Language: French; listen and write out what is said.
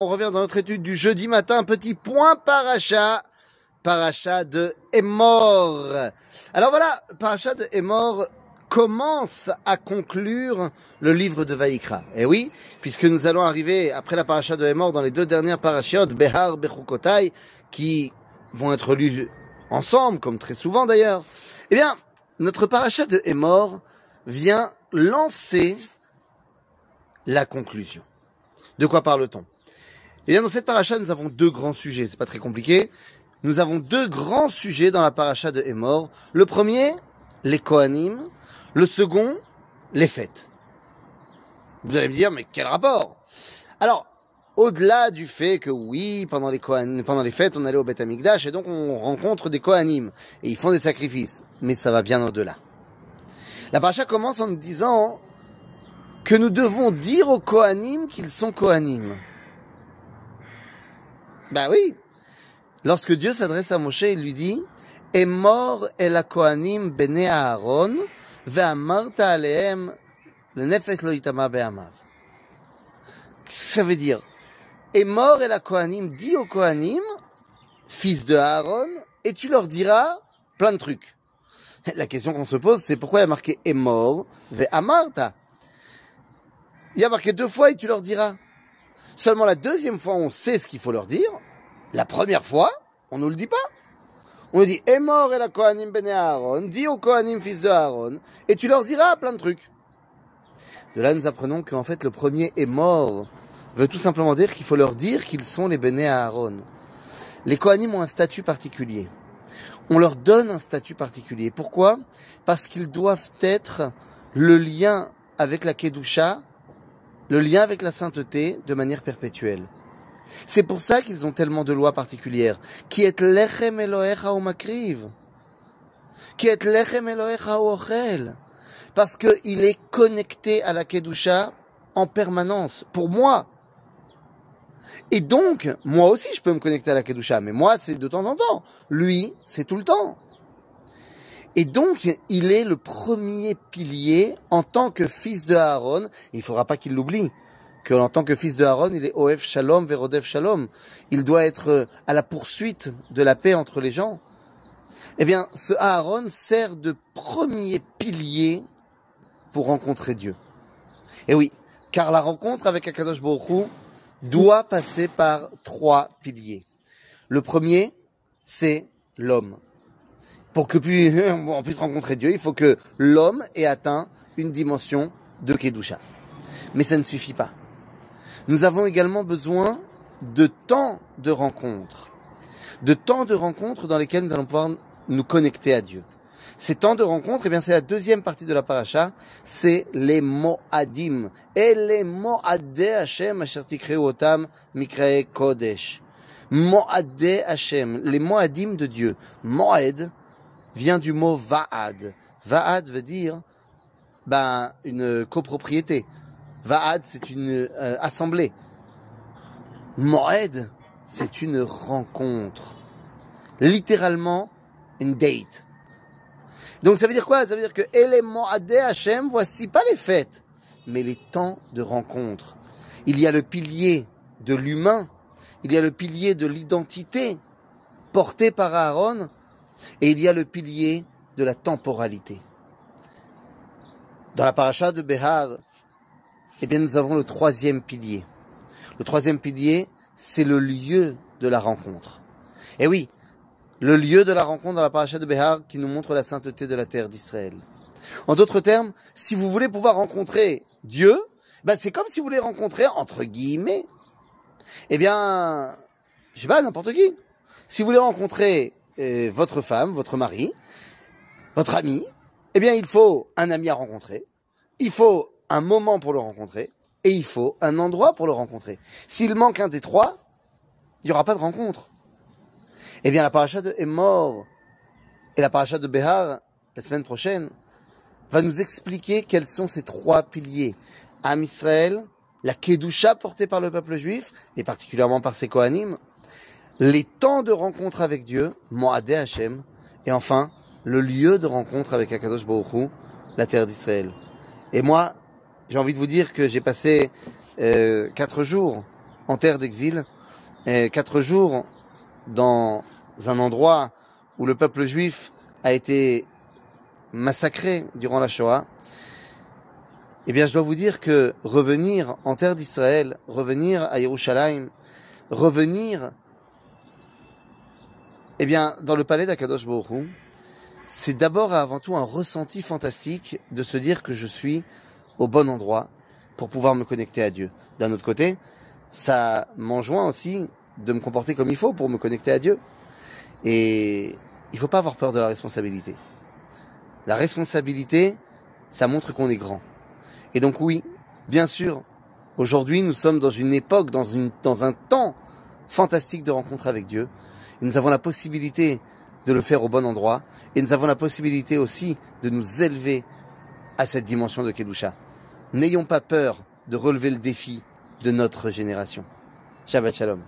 On revient dans notre étude du jeudi matin, petit point paracha, paracha de Emor. Alors voilà, paracha de Emor commence à conclure le livre de Vaïkra. Et oui, puisque nous allons arriver après la paracha de Emor dans les deux dernières parachiotes, Behar, Bechukotai, qui vont être lus ensemble, comme très souvent d'ailleurs. Eh bien, notre paracha de Emor vient lancer la conclusion. De quoi parle-t-on? Eh bien, dans cette paracha, nous avons deux grands sujets. C'est pas très compliqué. Nous avons deux grands sujets dans la paracha de Hémor. Le premier, les Kohanim. Le second, les fêtes. Vous allez me dire, mais quel rapport? Alors, au-delà du fait que oui, pendant les, pendant les fêtes, on allait au Beth Amikdash et donc on rencontre des Kohanim et ils font des sacrifices. Mais ça va bien au-delà. La paracha commence en nous disant que nous devons dire aux Kohanim qu'ils sont Kohanim. Ben oui. Lorsque Dieu s'adresse à Moshe, il lui dit Est mort et la Kohanim bene Aaron, ve'amarta alehem le nefesh lo be'amav. Ça veut dire Est mort et la Kohanim, dit aux Kohanim, fils de Aaron, et tu leur diras plein de trucs. La question qu'on se pose, c'est pourquoi il y a marqué est mort, ve'amarta il a marqué deux fois et tu leur diras. Seulement la deuxième fois, on sait ce qu'il faut leur dire. La première fois, on nous le dit pas. On nous dit, est mort et la Kohanim bene Aaron, dis au Kohanim fils de Aaron, et tu leur diras plein de trucs. De là, nous apprenons qu'en fait, le premier est mort veut tout simplement dire qu'il faut leur dire qu'ils sont les bene Aaron. Les Kohanim ont un statut particulier. On leur donne un statut particulier. Pourquoi? Parce qu'ils doivent être le lien avec la Kedusha le lien avec la sainteté de manière perpétuelle. C'est pour ça qu'ils ont tellement de lois particulières. Qui est lechem Elohecha. Qui est lechem Elohecha ochel? Parce qu'il est connecté à la Kedusha en permanence. Pour moi. Et donc, moi aussi, je peux me connecter à la Kedusha. Mais moi, c'est de temps en temps. Lui, c'est tout le temps. Et donc, il est le premier pilier en tant que fils de Aaron. Il ne faudra pas qu'il l'oublie. Que en tant que fils de Aaron, il est Oef Shalom, Verodev Shalom. Il doit être euh, à la poursuite de la paix entre les gens. Eh bien, ce Aaron sert de premier pilier pour rencontrer Dieu. Et oui, car la rencontre avec Akadosh Baruch doit passer par trois piliers. Le premier, c'est l'homme pour que on puisse rencontrer Dieu, il faut que l'homme ait atteint une dimension de Kedusha. Mais ça ne suffit pas. Nous avons également besoin de temps de rencontre. De temps de rencontre dans lesquels nous allons pouvoir nous connecter à Dieu. Ces temps de rencontre, eh bien, c'est la deuxième partie de la paracha, c'est les Moadim. Et les Moadé Hashem, otam mikrae kodesh. Moadé Hashem, les Moadim de Dieu. Moed, vient du mot Va'ad. Va'ad veut dire ben, une copropriété. Va'ad, c'est une euh, assemblée. Moed, c'est une rencontre. Littéralement, une date. Donc ça veut dire quoi? Ça veut dire que Mo'adé Hachem, voici pas les fêtes, mais les temps de rencontre. Il y a le pilier de l'humain, il y a le pilier de l'identité porté par Aaron, et il y a le pilier de la temporalité. Dans la paracha de Behar, eh bien, nous avons le troisième pilier. Le troisième pilier, c'est le lieu de la rencontre. Et oui, le lieu de la rencontre dans la paracha de Behar qui nous montre la sainteté de la terre d'Israël. En d'autres termes, si vous voulez pouvoir rencontrer Dieu, ben c'est comme si vous voulez rencontrer, entre guillemets, eh bien, je sais pas, n'importe qui. Si vous voulez rencontrer votre femme, votre mari, votre ami, eh bien, il faut un ami à rencontrer, il faut un moment pour le rencontrer, et il faut un endroit pour le rencontrer. S'il manque un des trois, il n'y aura pas de rencontre. Eh bien, la paracha de mort et la paracha de Behar, la semaine prochaine, va nous expliquer quels sont ces trois piliers. Am Israël, la Kedusha portée par le peuple juif, et particulièrement par ses Kohanim, les temps de rencontre avec Dieu, Moadé Hashem, et enfin, le lieu de rencontre avec Akadosh Baruch la terre d'Israël. Et moi, j'ai envie de vous dire que j'ai passé euh, quatre jours en terre d'exil, quatre jours dans un endroit où le peuple juif a été massacré durant la Shoah, eh bien, je dois vous dire que revenir en terre d'Israël, revenir à Yerushalayim, revenir, eh bien, dans le palais d'Akadosh Baruch c'est d'abord et avant tout un ressenti fantastique de se dire que je suis au bon endroit pour pouvoir me connecter à Dieu. D'un autre côté, ça m'enjoint aussi de me comporter comme il faut pour me connecter à Dieu. Et il ne faut pas avoir peur de la responsabilité. La responsabilité, ça montre qu'on est grand. Et donc oui, bien sûr, aujourd'hui nous sommes dans une époque, dans, une, dans un temps fantastique de rencontre avec Dieu. Nous avons la possibilité de le faire au bon endroit. Et nous avons la possibilité aussi de nous élever à cette dimension de Kedusha. N'ayons pas peur de relever le défi de notre génération. Shabbat Shalom.